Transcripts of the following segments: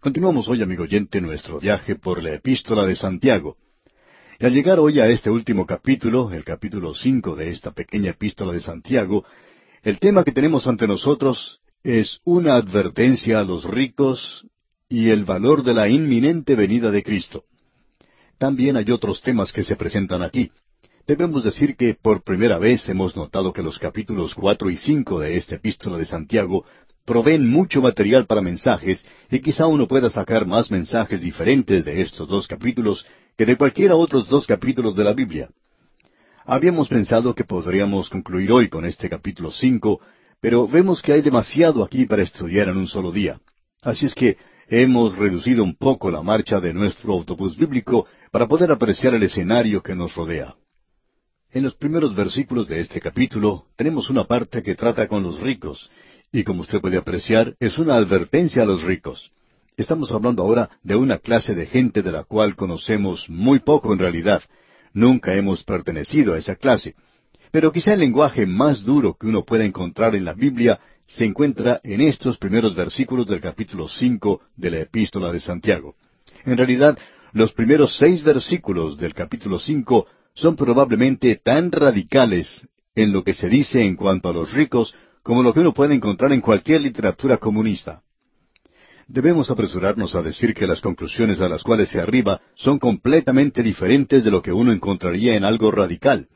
Continuamos hoy, amigo oyente, nuestro viaje por la epístola de Santiago. Y al llegar hoy a este último capítulo, el capítulo cinco de esta pequeña epístola de Santiago, el tema que tenemos ante nosotros es una advertencia a los ricos y el valor de la inminente venida de Cristo. También hay otros temas que se presentan aquí. Debemos decir que por primera vez hemos notado que los capítulos cuatro y cinco de esta epístola de Santiago proveen mucho material para mensajes y quizá uno pueda sacar más mensajes diferentes de estos dos capítulos que de cualquiera otros dos capítulos de la Biblia. Habíamos pensado que podríamos concluir hoy con este capítulo cinco, pero vemos que hay demasiado aquí para estudiar en un solo día. Así es que hemos reducido un poco la marcha de nuestro autobús bíblico para poder apreciar el escenario que nos rodea. En los primeros versículos de este capítulo tenemos una parte que trata con los ricos, y como usted puede apreciar, es una advertencia a los ricos. Estamos hablando ahora de una clase de gente de la cual conocemos muy poco en realidad. Nunca hemos pertenecido a esa clase. Pero quizá el lenguaje más duro que uno pueda encontrar en la Biblia se encuentra en estos primeros versículos del capítulo cinco de la Epístola de Santiago. En realidad, los primeros seis versículos del capítulo cinco son probablemente tan radicales en lo que se dice en cuanto a los ricos como lo que uno puede encontrar en cualquier literatura comunista. Debemos apresurarnos a decir que las conclusiones a las cuales se arriba son completamente diferentes de lo que uno encontraría en algo radical.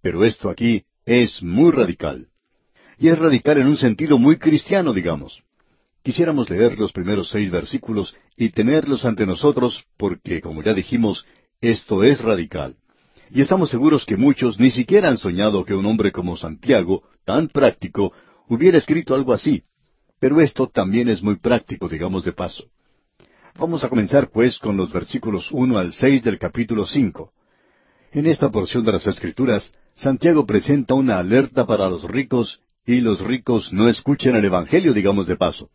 Pero esto aquí es muy radical. Y es radical en un sentido muy cristiano, digamos. Quisiéramos leer los primeros seis versículos y tenerlos ante nosotros porque, como ya dijimos, esto es radical. Y estamos seguros que muchos ni siquiera han soñado que un hombre como Santiago, tan práctico, hubiera escrito algo así. Pero esto también es muy práctico, digamos de paso. Vamos a comenzar, pues, con los versículos uno al seis del capítulo cinco. En esta porción de las Escrituras, Santiago presenta una alerta para los ricos y los ricos no escuchan el Evangelio, digamos de paso.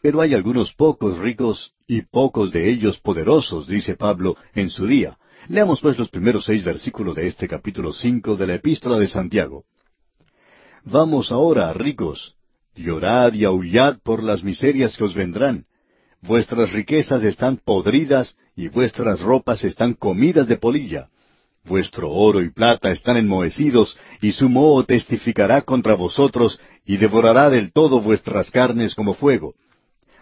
Pero hay algunos pocos ricos y pocos de ellos poderosos, dice Pablo, en su día. Leamos pues los primeros seis versículos de este capítulo cinco de la Epístola de Santiago. Vamos ahora, ricos, llorad y aullad por las miserias que os vendrán. Vuestras riquezas están podridas y vuestras ropas están comidas de polilla. Vuestro oro y plata están enmohecidos, y su moho testificará contra vosotros, y devorará del todo vuestras carnes como fuego.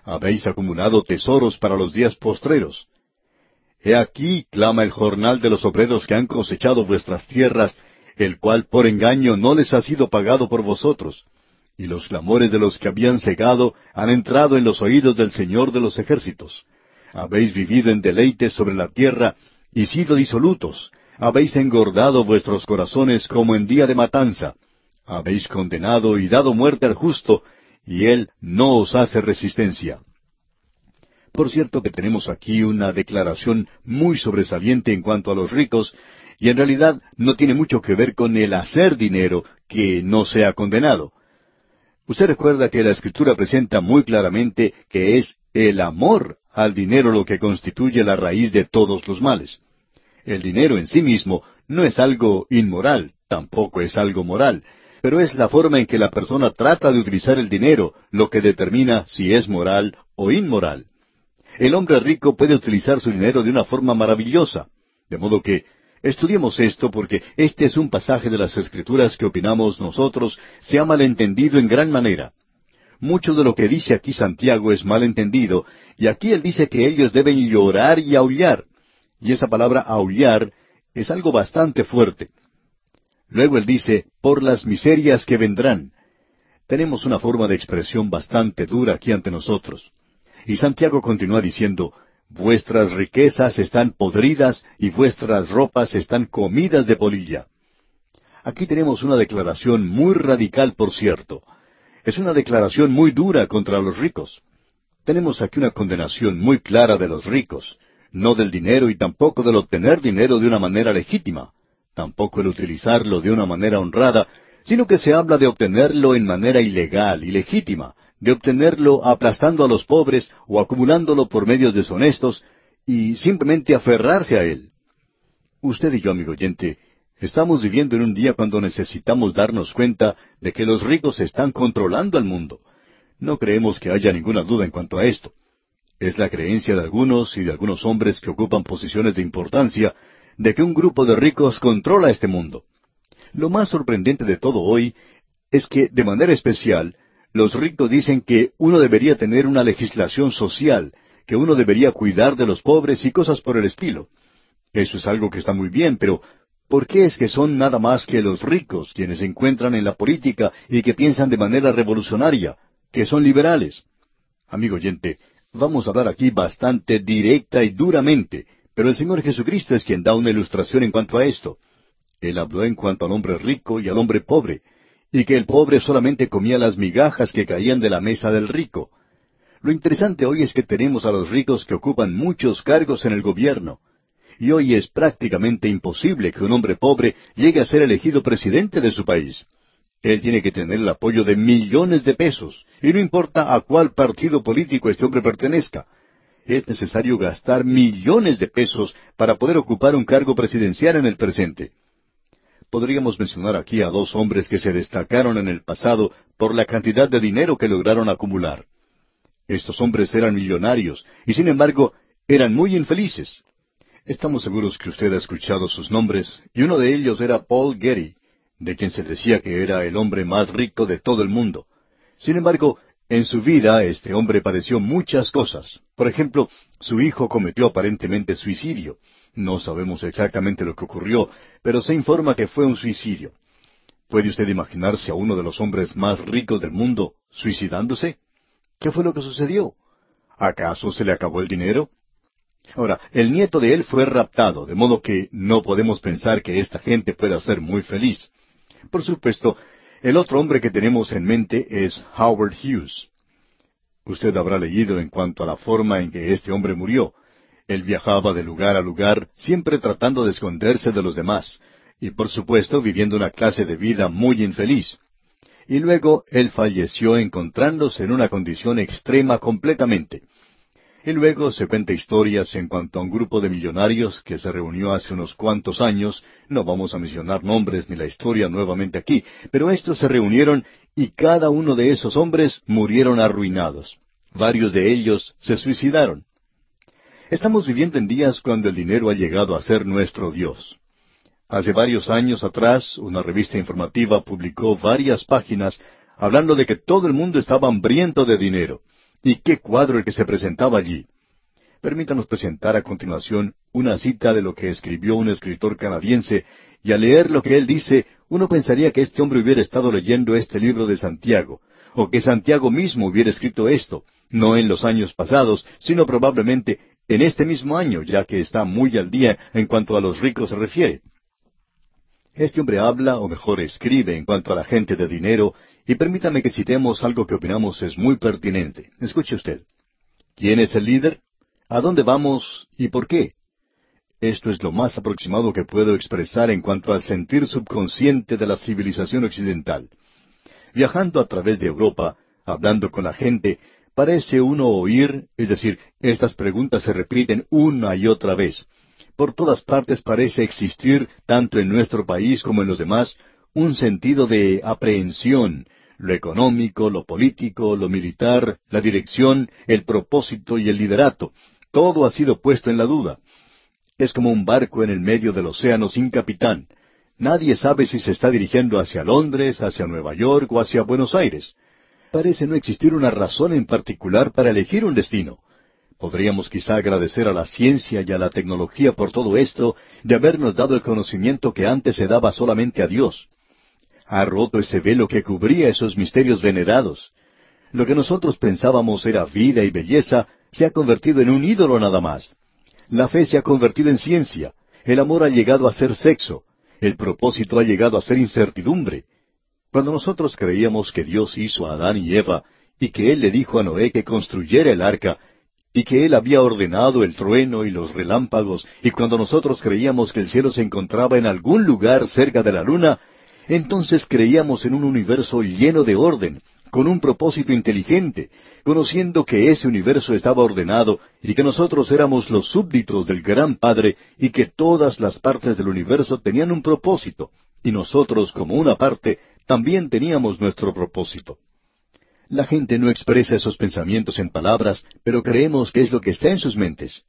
Habéis acumulado tesoros para los días postreros. He aquí clama el jornal de los obreros que han cosechado vuestras tierras, el cual por engaño no les ha sido pagado por vosotros. Y los clamores de los que habían cegado han entrado en los oídos del Señor de los ejércitos. Habéis vivido en deleites sobre la tierra y sido disolutos. Habéis engordado vuestros corazones como en día de matanza. Habéis condenado y dado muerte al justo, y él no os hace resistencia. Por cierto que tenemos aquí una declaración muy sobresaliente en cuanto a los ricos, y en realidad no tiene mucho que ver con el hacer dinero que no sea condenado. Usted recuerda que la Escritura presenta muy claramente que es el amor al dinero lo que constituye la raíz de todos los males. El dinero en sí mismo no es algo inmoral, tampoco es algo moral, pero es la forma en que la persona trata de utilizar el dinero lo que determina si es moral o inmoral. El hombre rico puede utilizar su dinero de una forma maravillosa, de modo que Estudiemos esto porque este es un pasaje de las Escrituras que opinamos nosotros se ha malentendido en gran manera. Mucho de lo que dice aquí Santiago es malentendido, y aquí él dice que ellos deben llorar y aullar. Y esa palabra aullar es algo bastante fuerte. Luego él dice, por las miserias que vendrán. Tenemos una forma de expresión bastante dura aquí ante nosotros. Y Santiago continúa diciendo, Vuestras riquezas están podridas y vuestras ropas están comidas de polilla. Aquí tenemos una declaración muy radical, por cierto. Es una declaración muy dura contra los ricos. Tenemos aquí una condenación muy clara de los ricos, no del dinero y tampoco del obtener dinero de una manera legítima, tampoco el utilizarlo de una manera honrada, sino que se habla de obtenerlo en manera ilegal, ilegítima, de obtenerlo aplastando a los pobres o acumulándolo por medios deshonestos y simplemente aferrarse a él. Usted y yo, amigo oyente, estamos viviendo en un día cuando necesitamos darnos cuenta de que los ricos están controlando al mundo. No creemos que haya ninguna duda en cuanto a esto. Es la creencia de algunos y de algunos hombres que ocupan posiciones de importancia de que un grupo de ricos controla este mundo. Lo más sorprendente de todo hoy es que, de manera especial, los ricos dicen que uno debería tener una legislación social, que uno debería cuidar de los pobres y cosas por el estilo. Eso es algo que está muy bien, pero ¿por qué es que son nada más que los ricos quienes se encuentran en la política y que piensan de manera revolucionaria, que son liberales? Amigo oyente, vamos a hablar aquí bastante directa y duramente, pero el Señor Jesucristo es quien da una ilustración en cuanto a esto. Él habló en cuanto al hombre rico y al hombre pobre, y que el pobre solamente comía las migajas que caían de la mesa del rico. Lo interesante hoy es que tenemos a los ricos que ocupan muchos cargos en el gobierno. Y hoy es prácticamente imposible que un hombre pobre llegue a ser elegido presidente de su país. Él tiene que tener el apoyo de millones de pesos, y no importa a cuál partido político este hombre pertenezca. Es necesario gastar millones de pesos para poder ocupar un cargo presidencial en el presente. Podríamos mencionar aquí a dos hombres que se destacaron en el pasado por la cantidad de dinero que lograron acumular. Estos hombres eran millonarios y sin embargo eran muy infelices. Estamos seguros que usted ha escuchado sus nombres y uno de ellos era Paul Getty, de quien se decía que era el hombre más rico de todo el mundo. Sin embargo, en su vida este hombre padeció muchas cosas. Por ejemplo, su hijo cometió aparentemente suicidio. No sabemos exactamente lo que ocurrió, pero se informa que fue un suicidio. ¿Puede usted imaginarse a uno de los hombres más ricos del mundo suicidándose? ¿Qué fue lo que sucedió? ¿Acaso se le acabó el dinero? Ahora, el nieto de él fue raptado, de modo que no podemos pensar que esta gente pueda ser muy feliz. Por supuesto, el otro hombre que tenemos en mente es Howard Hughes. Usted habrá leído en cuanto a la forma en que este hombre murió. Él viajaba de lugar a lugar, siempre tratando de esconderse de los demás, y por supuesto viviendo una clase de vida muy infeliz y luego él falleció encontrándose en una condición extrema completamente. Y luego se cuenta historias en cuanto a un grupo de millonarios que se reunió hace unos cuantos años, no vamos a mencionar nombres ni la historia nuevamente aquí, pero estos se reunieron y cada uno de esos hombres murieron arruinados. Varios de ellos se suicidaron. Estamos viviendo en días cuando el dinero ha llegado a ser nuestro Dios. Hace varios años atrás, una revista informativa publicó varias páginas hablando de que todo el mundo estaba hambriento de dinero. ¿Y qué cuadro el que se presentaba allí? Permítanos presentar a continuación una cita de lo que escribió un escritor canadiense, y al leer lo que él dice, uno pensaría que este hombre hubiera estado leyendo este libro de Santiago, o que Santiago mismo hubiera escrito esto, no en los años pasados, sino probablemente en este mismo año, ya que está muy al día en cuanto a los ricos se refiere. Este hombre habla, o mejor escribe, en cuanto a la gente de dinero, y permítame que citemos algo que opinamos es muy pertinente. Escuche usted. ¿Quién es el líder? ¿A dónde vamos y por qué? Esto es lo más aproximado que puedo expresar en cuanto al sentir subconsciente de la civilización occidental. Viajando a través de Europa, hablando con la gente, parece uno oír, es decir, estas preguntas se repiten una y otra vez. Por todas partes parece existir, tanto en nuestro país como en los demás, un sentido de aprehensión, lo económico, lo político, lo militar, la dirección, el propósito y el liderato. Todo ha sido puesto en la duda. Es como un barco en el medio del océano sin capitán. Nadie sabe si se está dirigiendo hacia Londres, hacia Nueva York o hacia Buenos Aires. Parece no existir una razón en particular para elegir un destino. Podríamos quizá agradecer a la ciencia y a la tecnología por todo esto, de habernos dado el conocimiento que antes se daba solamente a Dios. Ha roto ese velo que cubría esos misterios venerados. Lo que nosotros pensábamos era vida y belleza se ha convertido en un ídolo nada más. La fe se ha convertido en ciencia. El amor ha llegado a ser sexo. El propósito ha llegado a ser incertidumbre. Cuando nosotros creíamos que Dios hizo a Adán y Eva y que Él le dijo a Noé que construyera el arca, y que Él había ordenado el trueno y los relámpagos, y cuando nosotros creíamos que el cielo se encontraba en algún lugar cerca de la luna, entonces creíamos en un universo lleno de orden, con un propósito inteligente, conociendo que ese universo estaba ordenado y que nosotros éramos los súbditos del Gran Padre y que todas las partes del universo tenían un propósito, y nosotros como una parte también teníamos nuestro propósito. La gente no expresa esos pensamientos en palabras, pero creemos que es lo que está en sus mentes.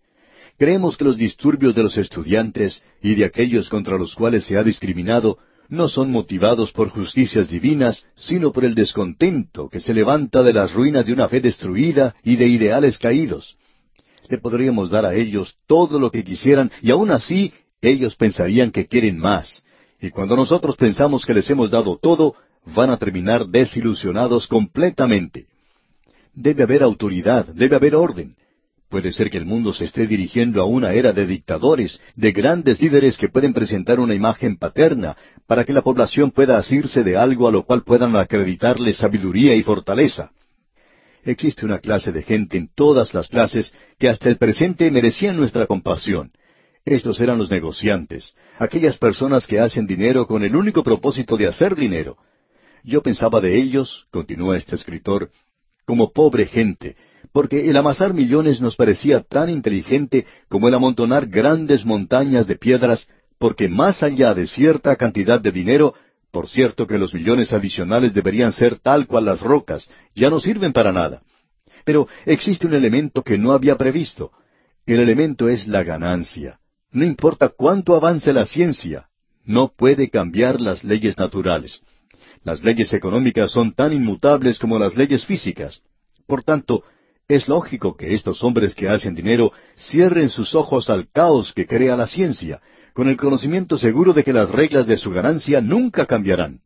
Creemos que los disturbios de los estudiantes y de aquellos contra los cuales se ha discriminado no son motivados por justicias divinas, sino por el descontento que se levanta de las ruinas de una fe destruida y de ideales caídos. Le podríamos dar a ellos todo lo que quisieran y aún así ellos pensarían que quieren más. Y cuando nosotros pensamos que les hemos dado todo, van a terminar desilusionados completamente. Debe haber autoridad, debe haber orden. Puede ser que el mundo se esté dirigiendo a una era de dictadores, de grandes líderes que pueden presentar una imagen paterna, para que la población pueda asirse de algo a lo cual puedan acreditarle sabiduría y fortaleza. Existe una clase de gente en todas las clases que hasta el presente merecían nuestra compasión. Estos eran los negociantes, aquellas personas que hacen dinero con el único propósito de hacer dinero. Yo pensaba de ellos, continúa este escritor, como pobre gente, porque el amasar millones nos parecía tan inteligente como el amontonar grandes montañas de piedras, porque más allá de cierta cantidad de dinero, por cierto que los millones adicionales deberían ser tal cual las rocas, ya no sirven para nada. Pero existe un elemento que no había previsto. El elemento es la ganancia. No importa cuánto avance la ciencia, no puede cambiar las leyes naturales. Las leyes económicas son tan inmutables como las leyes físicas. Por tanto, es lógico que estos hombres que hacen dinero cierren sus ojos al caos que crea la ciencia, con el conocimiento seguro de que las reglas de su ganancia nunca cambiarán.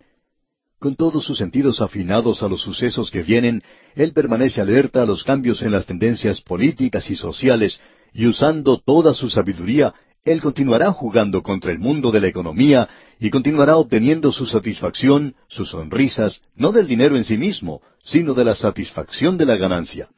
Con todos sus sentidos afinados a los sucesos que vienen, él permanece alerta a los cambios en las tendencias políticas y sociales, y usando toda su sabiduría, él continuará jugando contra el mundo de la economía y continuará obteniendo su satisfacción, sus sonrisas, no del dinero en sí mismo, sino de la satisfacción de la ganancia.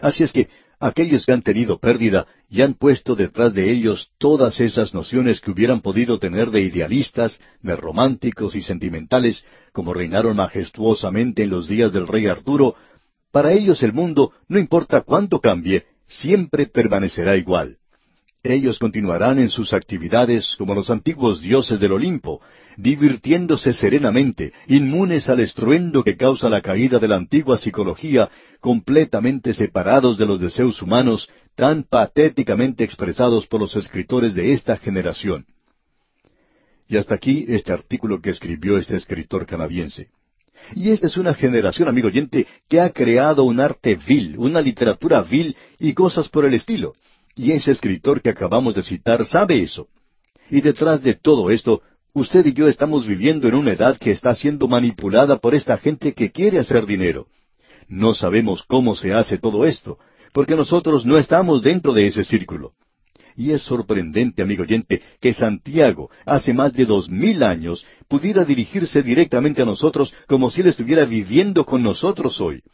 Así es que aquellos que han tenido pérdida y han puesto detrás de ellos todas esas nociones que hubieran podido tener de idealistas, de románticos y sentimentales, como reinaron majestuosamente en los días del rey Arturo, para ellos el mundo, no importa cuánto cambie, siempre permanecerá igual. Ellos continuarán en sus actividades como los antiguos dioses del Olimpo, divirtiéndose serenamente, inmunes al estruendo que causa la caída de la antigua psicología, completamente separados de los deseos humanos, tan patéticamente expresados por los escritores de esta generación. Y hasta aquí este artículo que escribió este escritor canadiense. Y esta es una generación, amigo oyente, que ha creado un arte vil, una literatura vil y cosas por el estilo. Y ese escritor que acabamos de citar sabe eso. Y detrás de todo esto, usted y yo estamos viviendo en una edad que está siendo manipulada por esta gente que quiere hacer dinero. No sabemos cómo se hace todo esto, porque nosotros no estamos dentro de ese círculo. Y es sorprendente, amigo oyente, que Santiago, hace más de dos mil años, pudiera dirigirse directamente a nosotros como si él estuviera viviendo con nosotros hoy.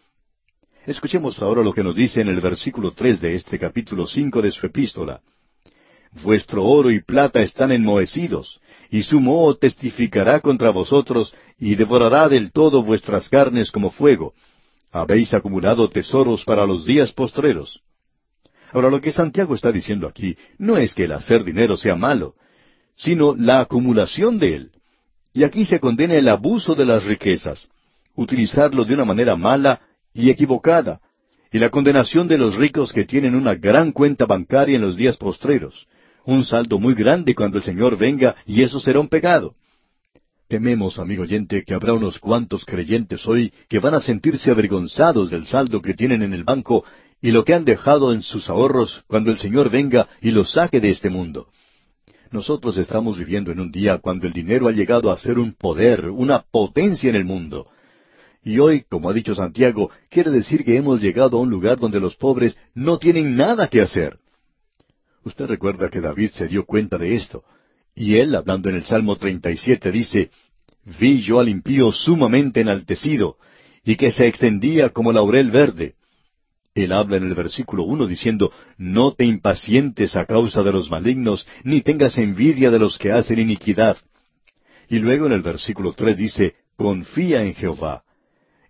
Escuchemos ahora lo que nos dice en el versículo tres de este capítulo cinco de su epístola. Vuestro oro y plata están enmohecidos, y su moho testificará contra vosotros, y devorará del todo vuestras carnes como fuego. Habéis acumulado tesoros para los días postreros. Ahora lo que Santiago está diciendo aquí no es que el hacer dinero sea malo, sino la acumulación de él. Y aquí se condena el abuso de las riquezas. Utilizarlo de una manera mala y equivocada, y la condenación de los ricos que tienen una gran cuenta bancaria en los días postreros, un saldo muy grande cuando el Señor venga, y eso será un pecado. Tememos, amigo oyente, que habrá unos cuantos creyentes hoy que van a sentirse avergonzados del saldo que tienen en el banco y lo que han dejado en sus ahorros cuando el Señor venga y los saque de este mundo. Nosotros estamos viviendo en un día cuando el dinero ha llegado a ser un poder, una potencia en el mundo. Y hoy, como ha dicho Santiago, quiere decir que hemos llegado a un lugar donde los pobres no tienen nada que hacer. Usted recuerda que David se dio cuenta de esto. Y él, hablando en el Salmo 37, dice, Vi yo al impío sumamente enaltecido, y que se extendía como laurel verde. Él habla en el versículo uno diciendo, No te impacientes a causa de los malignos, ni tengas envidia de los que hacen iniquidad. Y luego en el versículo tres dice, Confía en Jehová.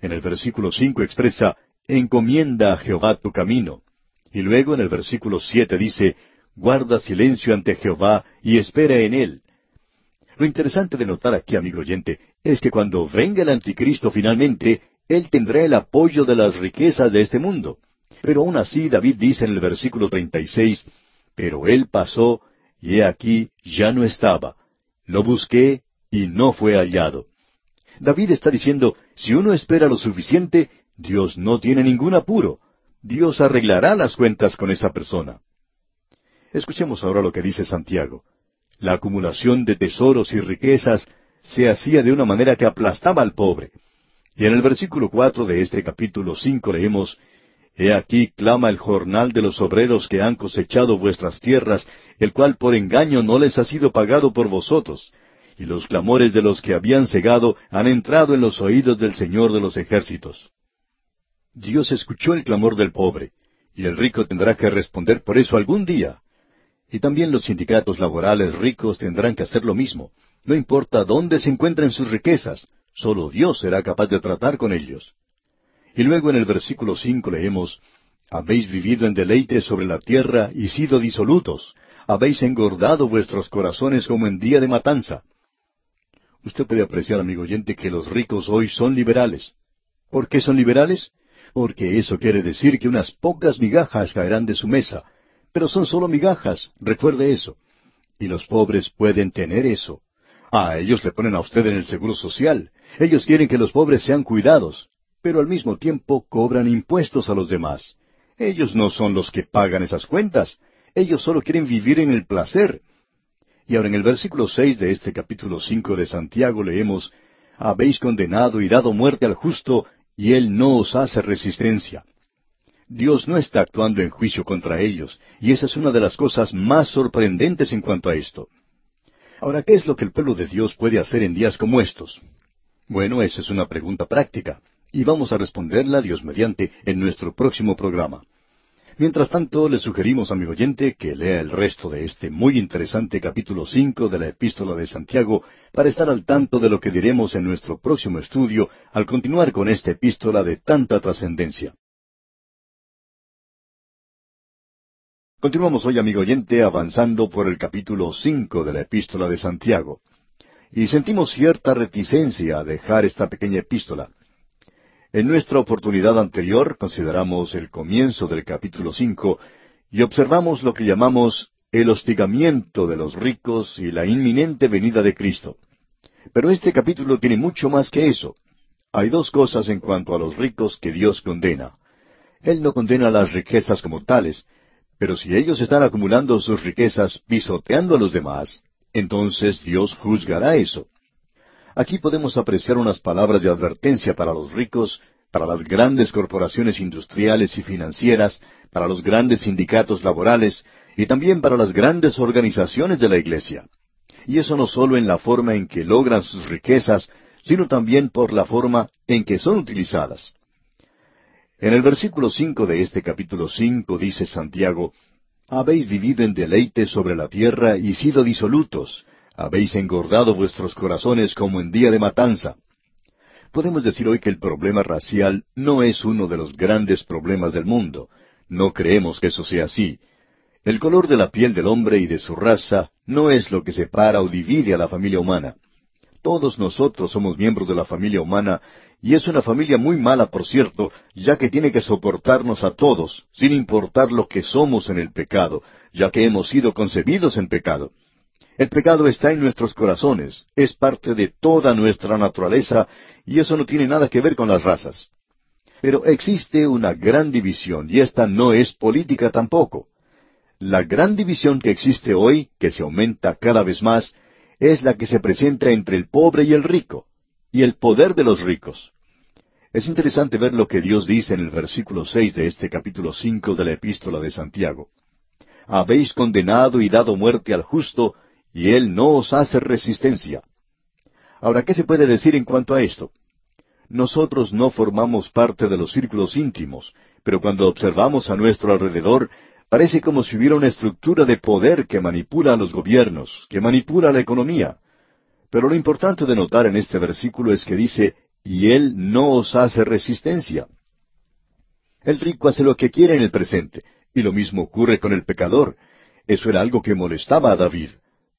En el versículo cinco expresa, encomienda a Jehová tu camino. Y luego en el versículo siete dice, guarda silencio ante Jehová y espera en él. Lo interesante de notar aquí, amigo oyente, es que cuando venga el anticristo finalmente, él tendrá el apoyo de las riquezas de este mundo. Pero aún así David dice en el versículo 36, Pero él pasó, y he aquí ya no estaba. Lo busqué, y no fue hallado. David está diciendo, si uno espera lo suficiente, Dios no tiene ningún apuro. Dios arreglará las cuentas con esa persona. Escuchemos ahora lo que dice Santiago. La acumulación de tesoros y riquezas se hacía de una manera que aplastaba al pobre. Y en el versículo cuatro de este capítulo cinco leemos He aquí clama el jornal de los obreros que han cosechado vuestras tierras, el cual por engaño no les ha sido pagado por vosotros, y los clamores de los que habían cegado han entrado en los oídos del Señor de los ejércitos. Dios escuchó el clamor del pobre, y el rico tendrá que responder por eso algún día. Y también los sindicatos laborales ricos tendrán que hacer lo mismo. No importa dónde se encuentren sus riquezas, solo Dios será capaz de tratar con ellos. Y luego en el versículo cinco leemos, Habéis vivido en deleite sobre la tierra y sido disolutos, habéis engordado vuestros corazones como en día de matanza. Usted puede apreciar, amigo oyente, que los ricos hoy son liberales. ¿Por qué son liberales? porque eso quiere decir que unas pocas migajas caerán de su mesa, pero son solo migajas, recuerde eso. Y los pobres pueden tener eso. Ah, ellos le ponen a usted en el seguro social, ellos quieren que los pobres sean cuidados, pero al mismo tiempo cobran impuestos a los demás. Ellos no son los que pagan esas cuentas, ellos solo quieren vivir en el placer. Y ahora en el versículo seis de este capítulo cinco de Santiago leemos Habéis condenado y dado muerte al justo y Él no os hace resistencia. Dios no está actuando en juicio contra ellos, y esa es una de las cosas más sorprendentes en cuanto a esto. Ahora, ¿qué es lo que el pueblo de Dios puede hacer en días como estos? Bueno, esa es una pregunta práctica, y vamos a responderla, Dios mediante, en nuestro próximo programa. Mientras tanto, le sugerimos, amigo oyente, que lea el resto de este muy interesante capítulo cinco de la Epístola de Santiago para estar al tanto de lo que diremos en nuestro próximo estudio al continuar con esta epístola de tanta trascendencia. Continuamos hoy, amigo oyente, avanzando por el capítulo cinco de la Epístola de Santiago. Y sentimos cierta reticencia a dejar esta pequeña epístola. En nuestra oportunidad anterior consideramos el comienzo del capítulo cinco y observamos lo que llamamos el hostigamiento de los ricos y la inminente venida de Cristo. Pero este capítulo tiene mucho más que eso. Hay dos cosas en cuanto a los ricos que Dios condena. Él no condena las riquezas como tales, pero si ellos están acumulando sus riquezas pisoteando a los demás, entonces Dios juzgará eso. Aquí podemos apreciar unas palabras de advertencia para los ricos, para las grandes corporaciones industriales y financieras, para los grandes sindicatos laborales y también para las grandes organizaciones de la Iglesia. Y eso no solo en la forma en que logran sus riquezas, sino también por la forma en que son utilizadas. En el versículo cinco de este capítulo cinco dice Santiago, Habéis vivido en deleite sobre la tierra y sido disolutos, habéis engordado vuestros corazones como en día de matanza. Podemos decir hoy que el problema racial no es uno de los grandes problemas del mundo. No creemos que eso sea así. El color de la piel del hombre y de su raza no es lo que separa o divide a la familia humana. Todos nosotros somos miembros de la familia humana y es una familia muy mala, por cierto, ya que tiene que soportarnos a todos, sin importar lo que somos en el pecado, ya que hemos sido concebidos en pecado. El pecado está en nuestros corazones, es parte de toda nuestra naturaleza y eso no tiene nada que ver con las razas. Pero existe una gran división y esta no es política tampoco. La gran división que existe hoy, que se aumenta cada vez más, es la que se presenta entre el pobre y el rico, y el poder de los ricos. Es interesante ver lo que Dios dice en el versículo seis de este capítulo cinco de la Epístola de Santiago. Habéis condenado y dado muerte al justo, y Él no os hace resistencia. Ahora, ¿qué se puede decir en cuanto a esto? Nosotros no formamos parte de los círculos íntimos, pero cuando observamos a nuestro alrededor, parece como si hubiera una estructura de poder que manipula a los gobiernos, que manipula la economía. Pero lo importante de notar en este versículo es que dice, y Él no os hace resistencia. El rico hace lo que quiere en el presente, y lo mismo ocurre con el pecador. Eso era algo que molestaba a David.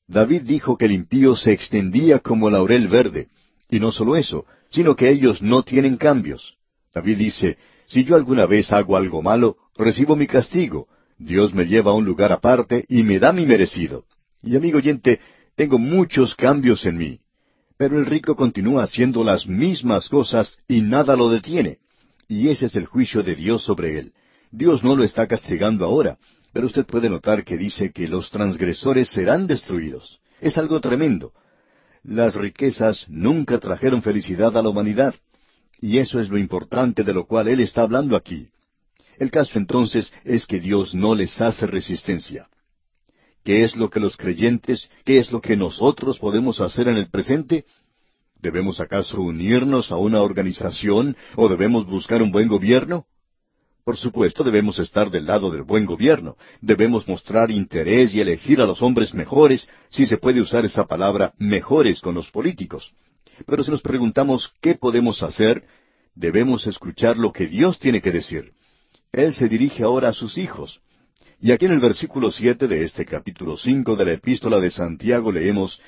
David dijo que el impío se extendía como laurel verde, y no solo eso, sino que ellos no tienen cambios. David dice, si yo alguna vez hago algo malo, recibo mi castigo. Dios me lleva a un lugar aparte y me da mi merecido. Y amigo oyente, tengo muchos cambios en mí. Pero el rico continúa haciendo las mismas cosas y nada lo detiene. Y ese es el juicio de Dios sobre él. Dios no lo está castigando ahora, pero usted puede notar que dice que los transgresores serán destruidos. Es algo tremendo. Las riquezas nunca trajeron felicidad a la humanidad. Y eso es lo importante de lo cual Él está hablando aquí. El caso entonces es que Dios no les hace resistencia. ¿Qué es lo que los creyentes, qué es lo que nosotros podemos hacer en el presente? ¿Debemos acaso unirnos a una organización o debemos buscar un buen gobierno? Por supuesto, debemos estar del lado del buen gobierno. Debemos mostrar interés y elegir a los hombres mejores, si se puede usar esa palabra mejores con los políticos. Pero si nos preguntamos qué podemos hacer, debemos escuchar lo que Dios tiene que decir. Él se dirige ahora a sus hijos. Y aquí en el versículo siete de este capítulo cinco de la epístola de Santiago leemos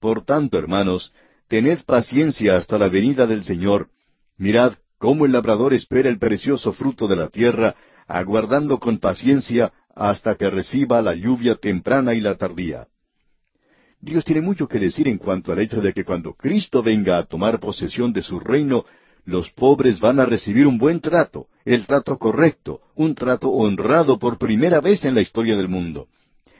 Por tanto, hermanos, tened paciencia hasta la venida del Señor. Mirad cómo el labrador espera el precioso fruto de la tierra, aguardando con paciencia hasta que reciba la lluvia temprana y la tardía. Dios tiene mucho que decir en cuanto al hecho de que cuando Cristo venga a tomar posesión de su reino, los pobres van a recibir un buen trato, el trato correcto, un trato honrado por primera vez en la historia del mundo.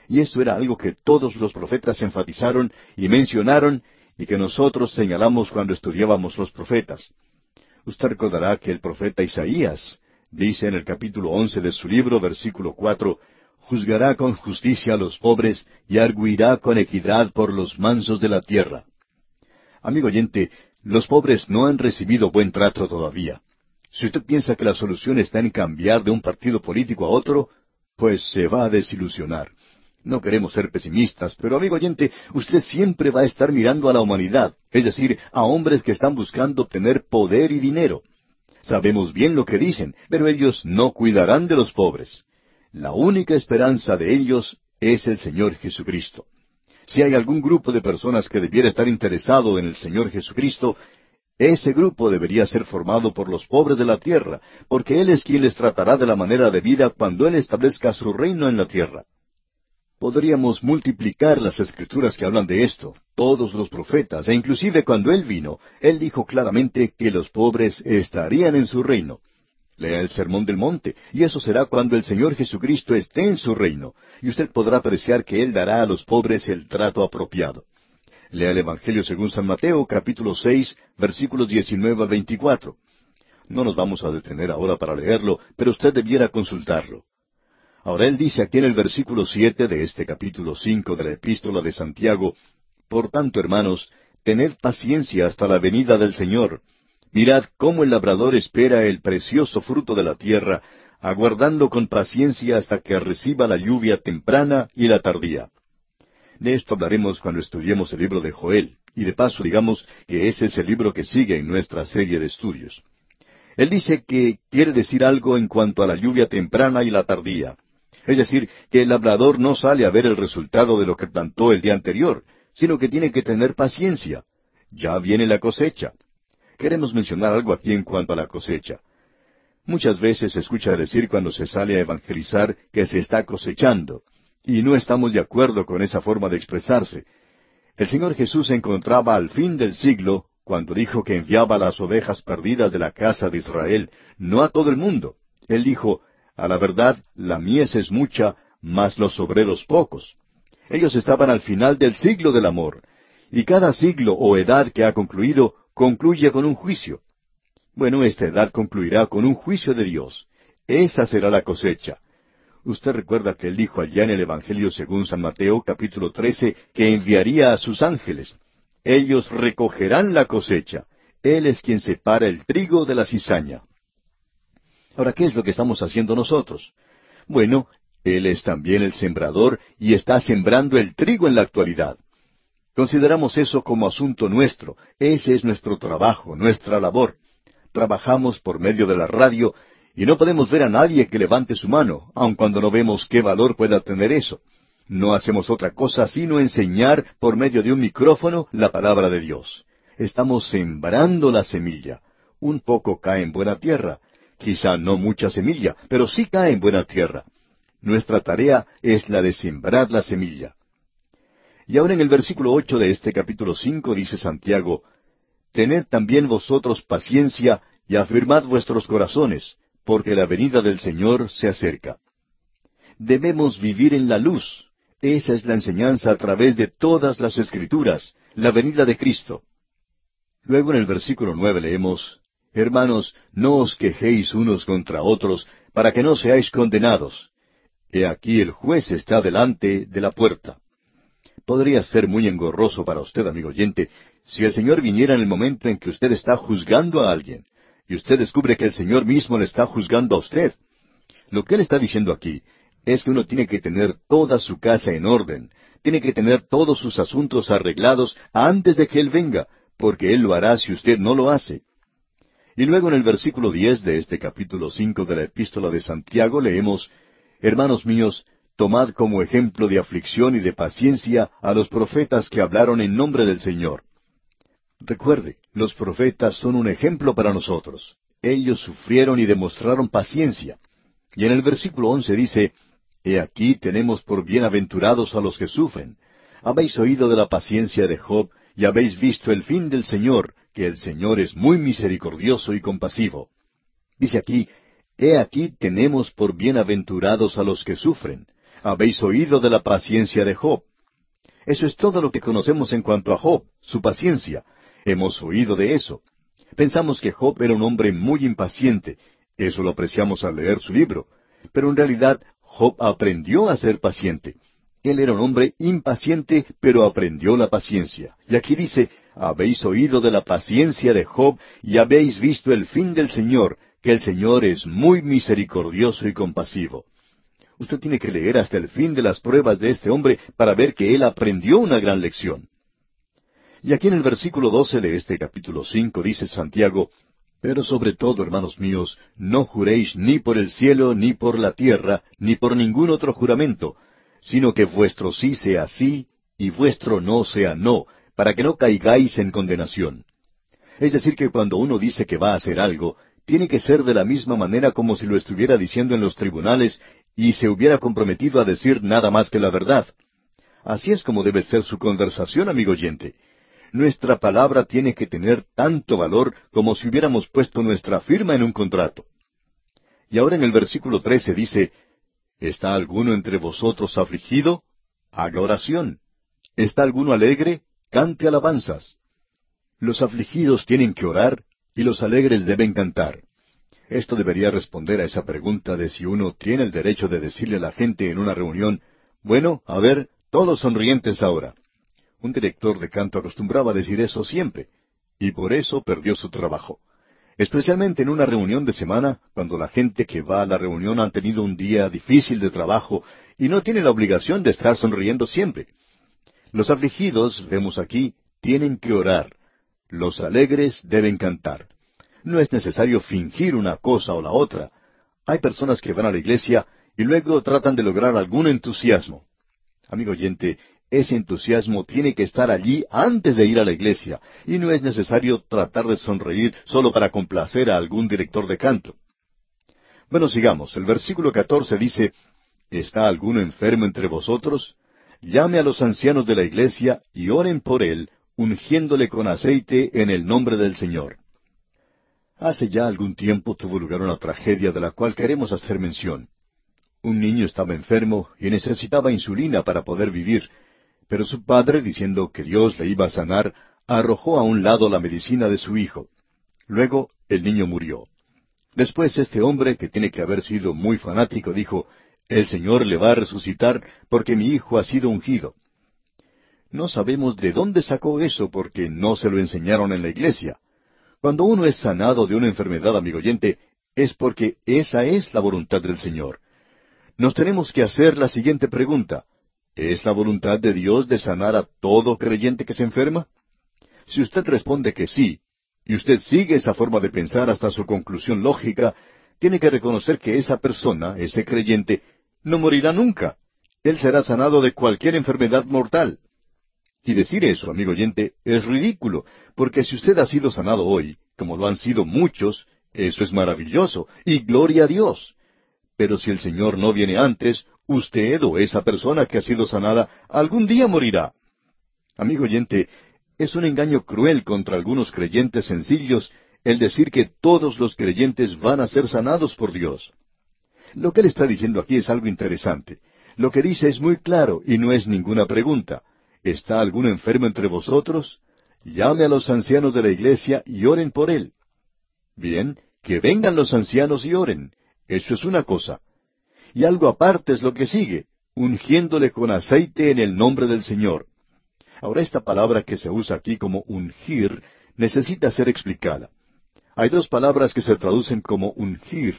Y eso era algo que todos los profetas enfatizaron y mencionaron y que nosotros señalamos cuando estudiábamos los profetas. Usted recordará que el profeta Isaías dice en el capítulo once de su libro, versículo cuatro, juzgará con justicia a los pobres y arguirá con equidad por los mansos de la tierra. Amigo oyente, los pobres no han recibido buen trato todavía. Si usted piensa que la solución está en cambiar de un partido político a otro, pues se va a desilusionar. No queremos ser pesimistas, pero amigo oyente, usted siempre va a estar mirando a la humanidad, es decir, a hombres que están buscando obtener poder y dinero. Sabemos bien lo que dicen, pero ellos no cuidarán de los pobres. La única esperanza de ellos es el Señor Jesucristo. Si hay algún grupo de personas que debiera estar interesado en el Señor Jesucristo, ese grupo debería ser formado por los pobres de la tierra, porque Él es quien les tratará de la manera de vida cuando Él establezca su reino en la tierra. Podríamos multiplicar las escrituras que hablan de esto, todos los profetas, e inclusive cuando Él vino, Él dijo claramente que los pobres estarían en su reino. Lea el Sermón del Monte, y eso será cuando el Señor Jesucristo esté en su reino, y usted podrá apreciar que Él dará a los pobres el trato apropiado. Lea el Evangelio según San Mateo, capítulo seis, versículos diecinueve a veinticuatro. No nos vamos a detener ahora para leerlo, pero usted debiera consultarlo. Ahora él dice aquí en el versículo siete de este capítulo cinco de la epístola de Santiago, Por tanto, hermanos, tened paciencia hasta la venida del Señor. Mirad cómo el labrador espera el precioso fruto de la tierra, aguardando con paciencia hasta que reciba la lluvia temprana y la tardía. De esto hablaremos cuando estudiemos el libro de Joel, y de paso digamos que ese es el libro que sigue en nuestra serie de estudios. Él dice que quiere decir algo en cuanto a la lluvia temprana y la tardía. Es decir, que el labrador no sale a ver el resultado de lo que plantó el día anterior, sino que tiene que tener paciencia. Ya viene la cosecha. Queremos mencionar algo aquí en cuanto a la cosecha. Muchas veces se escucha decir cuando se sale a evangelizar que se está cosechando, y no estamos de acuerdo con esa forma de expresarse. El Señor Jesús se encontraba al fin del siglo cuando dijo que enviaba las ovejas perdidas de la casa de Israel, no a todo el mundo. Él dijo, a la verdad, la mies es mucha, mas los obreros pocos. Ellos estaban al final del siglo del amor, y cada siglo o edad que ha concluido concluye con un juicio. Bueno, esta edad concluirá con un juicio de Dios. Esa será la cosecha. Usted recuerda que él dijo allá en el Evangelio según San Mateo capítulo 13 que enviaría a sus ángeles. Ellos recogerán la cosecha. Él es quien separa el trigo de la cizaña. Ahora, ¿qué es lo que estamos haciendo nosotros? Bueno, Él es también el sembrador y está sembrando el trigo en la actualidad. Consideramos eso como asunto nuestro. Ese es nuestro trabajo, nuestra labor. Trabajamos por medio de la radio y no podemos ver a nadie que levante su mano, aun cuando no vemos qué valor pueda tener eso. No hacemos otra cosa sino enseñar por medio de un micrófono la palabra de Dios. estamos sembrando la semilla. Un poco cae en buena tierra, quizá no mucha semilla, pero sí cae en buena tierra. Nuestra tarea es la de sembrar la semilla. Y ahora en el versículo ocho de este capítulo cinco dice Santiago, Tened también vosotros paciencia y afirmad vuestros corazones, porque la venida del Señor se acerca. Debemos vivir en la luz. Esa es la enseñanza a través de todas las escrituras, la venida de Cristo. Luego en el versículo nueve leemos, Hermanos, no os quejéis unos contra otros, para que no seáis condenados. He aquí el juez está delante de la puerta. Podría ser muy engorroso para usted, amigo oyente, si el Señor viniera en el momento en que usted está juzgando a alguien, y usted descubre que el Señor mismo le está juzgando a usted. Lo que Él está diciendo aquí es que uno tiene que tener toda su casa en orden, tiene que tener todos sus asuntos arreglados antes de que Él venga, porque Él lo hará si usted no lo hace. Y luego en el versículo diez de este capítulo cinco de la Epístola de Santiago leemos Hermanos míos, tomad como ejemplo de aflicción y de paciencia a los profetas que hablaron en nombre del Señor. Recuerde, los profetas son un ejemplo para nosotros. Ellos sufrieron y demostraron paciencia. Y en el versículo once dice, He aquí tenemos por bienaventurados a los que sufren. Habéis oído de la paciencia de Job y habéis visto el fin del Señor, que el Señor es muy misericordioso y compasivo. Dice aquí, He aquí tenemos por bienaventurados a los que sufren. Habéis oído de la paciencia de Job. Eso es todo lo que conocemos en cuanto a Job, su paciencia. Hemos oído de eso. Pensamos que Job era un hombre muy impaciente. Eso lo apreciamos al leer su libro. Pero en realidad Job aprendió a ser paciente. Él era un hombre impaciente, pero aprendió la paciencia. Y aquí dice, habéis oído de la paciencia de Job y habéis visto el fin del Señor, que el Señor es muy misericordioso y compasivo. Usted tiene que leer hasta el fin de las pruebas de este hombre para ver que él aprendió una gran lección. Y aquí en el versículo doce de este capítulo cinco dice Santiago, Pero sobre todo, hermanos míos, no juréis ni por el cielo, ni por la tierra, ni por ningún otro juramento, sino que vuestro sí sea sí, y vuestro no sea no, para que no caigáis en condenación. Es decir, que cuando uno dice que va a hacer algo, tiene que ser de la misma manera como si lo estuviera diciendo en los tribunales y se hubiera comprometido a decir nada más que la verdad. Así es como debe ser su conversación, amigo oyente nuestra palabra tiene que tener tanto valor como si hubiéramos puesto nuestra firma en un contrato. Y ahora en el versículo trece dice, ¿Está alguno entre vosotros afligido? Haga oración. ¿Está alguno alegre? Cante alabanzas. Los afligidos tienen que orar y los alegres deben cantar. Esto debería responder a esa pregunta de si uno tiene el derecho de decirle a la gente en una reunión, bueno, a ver, todos sonrientes ahora. Un director de canto acostumbraba decir eso siempre, y por eso perdió su trabajo. Especialmente en una reunión de semana, cuando la gente que va a la reunión han tenido un día difícil de trabajo y no tiene la obligación de estar sonriendo siempre. Los afligidos, vemos aquí, tienen que orar. Los alegres deben cantar. No es necesario fingir una cosa o la otra. Hay personas que van a la iglesia y luego tratan de lograr algún entusiasmo. Amigo oyente, ese entusiasmo tiene que estar allí antes de ir a la iglesia, y no es necesario tratar de sonreír solo para complacer a algún director de canto. Bueno, sigamos. El versículo catorce dice, ¿Está alguno enfermo entre vosotros? Llame a los ancianos de la iglesia y oren por él, ungiéndole con aceite en el nombre del Señor. Hace ya algún tiempo tuvo lugar una tragedia de la cual queremos hacer mención. Un niño estaba enfermo y necesitaba insulina para poder vivir, pero su padre, diciendo que Dios le iba a sanar, arrojó a un lado la medicina de su hijo. Luego el niño murió. Después este hombre, que tiene que haber sido muy fanático, dijo, El Señor le va a resucitar porque mi hijo ha sido ungido. No sabemos de dónde sacó eso porque no se lo enseñaron en la iglesia. Cuando uno es sanado de una enfermedad, amigo oyente, es porque esa es la voluntad del Señor. Nos tenemos que hacer la siguiente pregunta. ¿Es la voluntad de Dios de sanar a todo creyente que se enferma? Si usted responde que sí, y usted sigue esa forma de pensar hasta su conclusión lógica, tiene que reconocer que esa persona, ese creyente, no morirá nunca. Él será sanado de cualquier enfermedad mortal. Y decir eso, amigo oyente, es ridículo, porque si usted ha sido sanado hoy, como lo han sido muchos, eso es maravilloso, y gloria a Dios. Pero si el Señor no viene antes, usted o esa persona que ha sido sanada algún día morirá. Amigo oyente, es un engaño cruel contra algunos creyentes sencillos el decir que todos los creyentes van a ser sanados por Dios. Lo que él está diciendo aquí es algo interesante. Lo que dice es muy claro y no es ninguna pregunta. ¿Está algún enfermo entre vosotros? Llame a los ancianos de la iglesia y oren por él. Bien, que vengan los ancianos y oren. Eso es una cosa. Y algo aparte es lo que sigue, ungiéndole con aceite en el nombre del Señor. Ahora esta palabra que se usa aquí como ungir necesita ser explicada. Hay dos palabras que se traducen como ungir.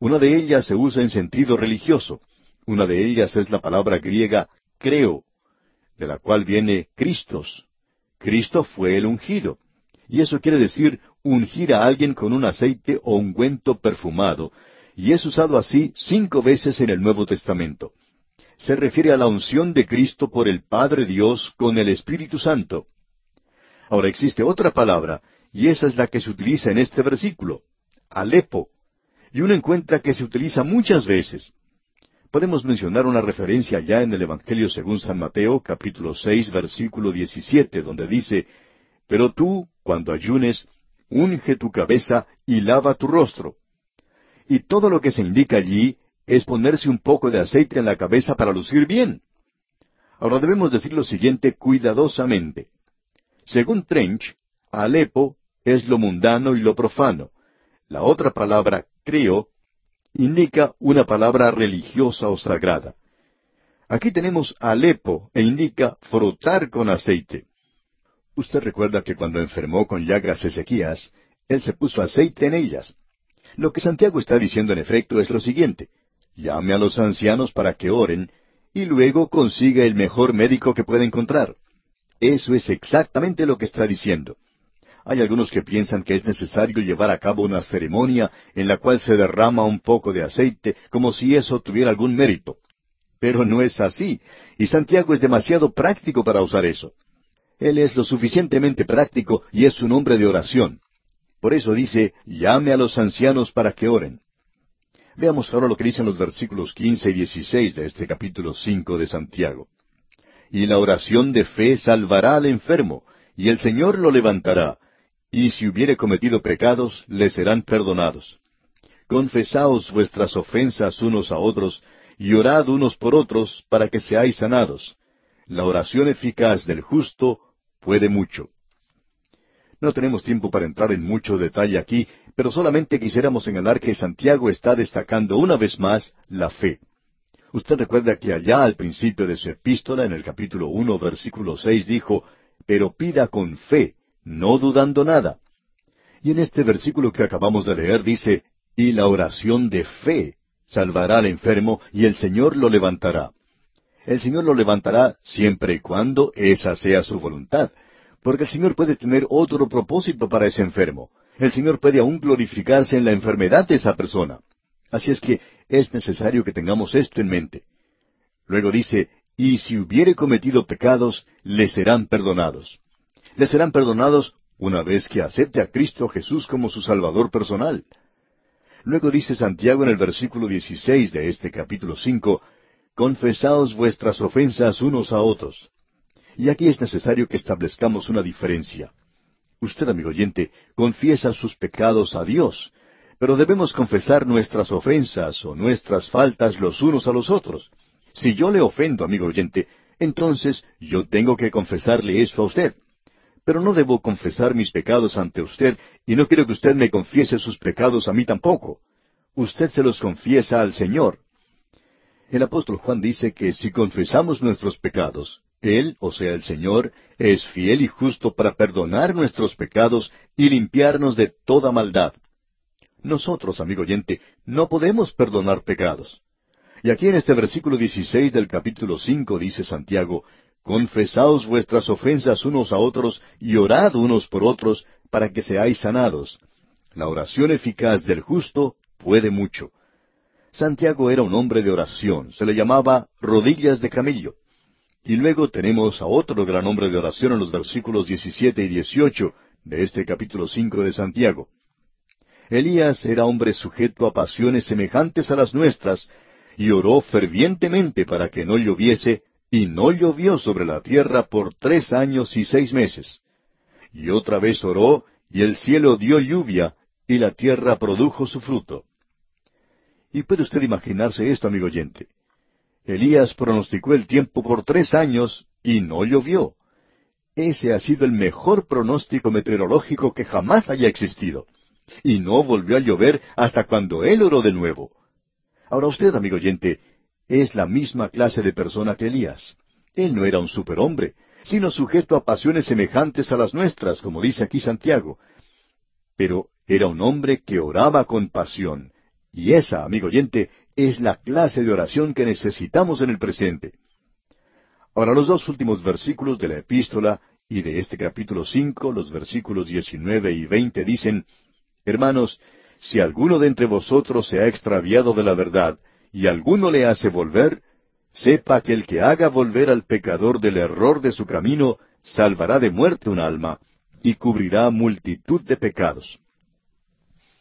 Una de ellas se usa en sentido religioso. Una de ellas es la palabra griega creo, de la cual viene Cristos. Cristo fue el ungido. Y eso quiere decir ungir a alguien con un aceite o ungüento perfumado, y es usado así cinco veces en el Nuevo Testamento. Se refiere a la unción de Cristo por el Padre Dios con el Espíritu Santo. Ahora existe otra palabra, y esa es la que se utiliza en este versículo, Alepo, y uno encuentra que se utiliza muchas veces. Podemos mencionar una referencia ya en el Evangelio según San Mateo, capítulo seis, versículo diecisiete, donde dice, Pero tú, cuando ayunes, unge tu cabeza y lava tu rostro. Y todo lo que se indica allí es ponerse un poco de aceite en la cabeza para lucir bien. Ahora debemos decir lo siguiente cuidadosamente. Según Trench, Alepo es lo mundano y lo profano. La otra palabra, creo, indica una palabra religiosa o sagrada. Aquí tenemos Alepo e indica frotar con aceite. Usted recuerda que cuando enfermó con llagas Ezequías, él se puso aceite en ellas. Lo que Santiago está diciendo en efecto es lo siguiente. Llame a los ancianos para que oren y luego consiga el mejor médico que pueda encontrar. Eso es exactamente lo que está diciendo. Hay algunos que piensan que es necesario llevar a cabo una ceremonia en la cual se derrama un poco de aceite, como si eso tuviera algún mérito. Pero no es así, y Santiago es demasiado práctico para usar eso. Él es lo suficientemente práctico y es un hombre de oración. Por eso dice, llame a los ancianos para que oren. Veamos ahora lo que dicen los versículos quince y dieciséis de este capítulo cinco de Santiago. Y la oración de fe salvará al enfermo, y el Señor lo levantará, y si hubiere cometido pecados, le serán perdonados. Confesaos vuestras ofensas unos a otros, y orad unos por otros, para que seáis sanados. La oración eficaz del justo puede mucho. No tenemos tiempo para entrar en mucho detalle aquí, pero solamente quisiéramos señalar que Santiago está destacando una vez más la fe. Usted recuerda que allá al principio de su epístola, en el capítulo uno, versículo seis, dijo, Pero pida con fe, no dudando nada. Y en este versículo que acabamos de leer dice, y la oración de fe salvará al enfermo y el Señor lo levantará. El Señor lo levantará siempre y cuando esa sea su voluntad, porque el Señor puede tener otro propósito para ese enfermo. El Señor puede aún glorificarse en la enfermedad de esa persona. Así es que es necesario que tengamos esto en mente. Luego dice, y si hubiere cometido pecados, le serán perdonados le serán perdonados una vez que acepte a Cristo Jesús como su Salvador personal. Luego dice Santiago en el versículo 16 de este capítulo 5, Confesaos vuestras ofensas unos a otros. Y aquí es necesario que establezcamos una diferencia. Usted, amigo oyente, confiesa sus pecados a Dios, pero debemos confesar nuestras ofensas o nuestras faltas los unos a los otros. Si yo le ofendo, amigo oyente, entonces yo tengo que confesarle eso a usted pero no debo confesar mis pecados ante usted y no quiero que usted me confiese sus pecados a mí tampoco. Usted se los confiesa al Señor. El apóstol Juan dice que si confesamos nuestros pecados, Él, o sea el Señor, es fiel y justo para perdonar nuestros pecados y limpiarnos de toda maldad. Nosotros, amigo oyente, no podemos perdonar pecados. Y aquí en este versículo 16 del capítulo 5 dice Santiago, Confesaos vuestras ofensas unos a otros y orad unos por otros para que seáis sanados. La oración eficaz del justo puede mucho. Santiago era un hombre de oración, se le llamaba rodillas de camello. Y luego tenemos a otro gran hombre de oración en los versículos 17 y 18 de este capítulo 5 de Santiago. Elías era hombre sujeto a pasiones semejantes a las nuestras, y oró fervientemente para que no lloviese, y no llovió sobre la tierra por tres años y seis meses. Y otra vez oró, y el cielo dio lluvia, y la tierra produjo su fruto. Y puede usted imaginarse esto, amigo oyente. Elías pronosticó el tiempo por tres años y no llovió. Ese ha sido el mejor pronóstico meteorológico que jamás haya existido. Y no volvió a llover hasta cuando él oró de nuevo. Ahora usted, amigo oyente, es la misma clase de persona que Elías. Él no era un superhombre, sino sujeto a pasiones semejantes a las nuestras, como dice aquí Santiago. Pero era un hombre que oraba con pasión. Y esa, amigo oyente, es la clase de oración que necesitamos en el presente. Ahora los dos últimos versículos de la epístola y de este capítulo cinco, los versículos diecinueve y veinte dicen, Hermanos, si alguno de entre vosotros se ha extraviado de la verdad, y alguno le hace volver, sepa que el que haga volver al pecador del error de su camino, salvará de muerte un alma, y cubrirá multitud de pecados.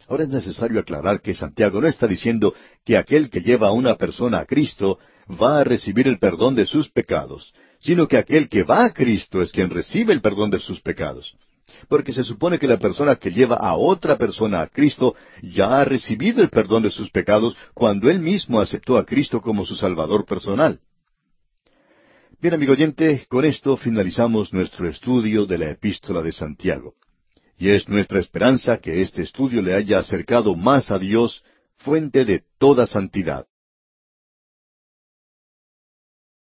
Ahora es necesario aclarar que Santiago no está diciendo que aquel que lleva a una persona a Cristo va a recibir el perdón de sus pecados, sino que aquel que va a Cristo es quien recibe el perdón de sus pecados. Porque se supone que la persona que lleva a otra persona a Cristo ya ha recibido el perdón de sus pecados cuando él mismo aceptó a Cristo como su Salvador personal. Bien, amigo oyente, con esto finalizamos nuestro estudio de la epístola de Santiago. Y es nuestra esperanza que este estudio le haya acercado más a Dios, fuente de toda santidad.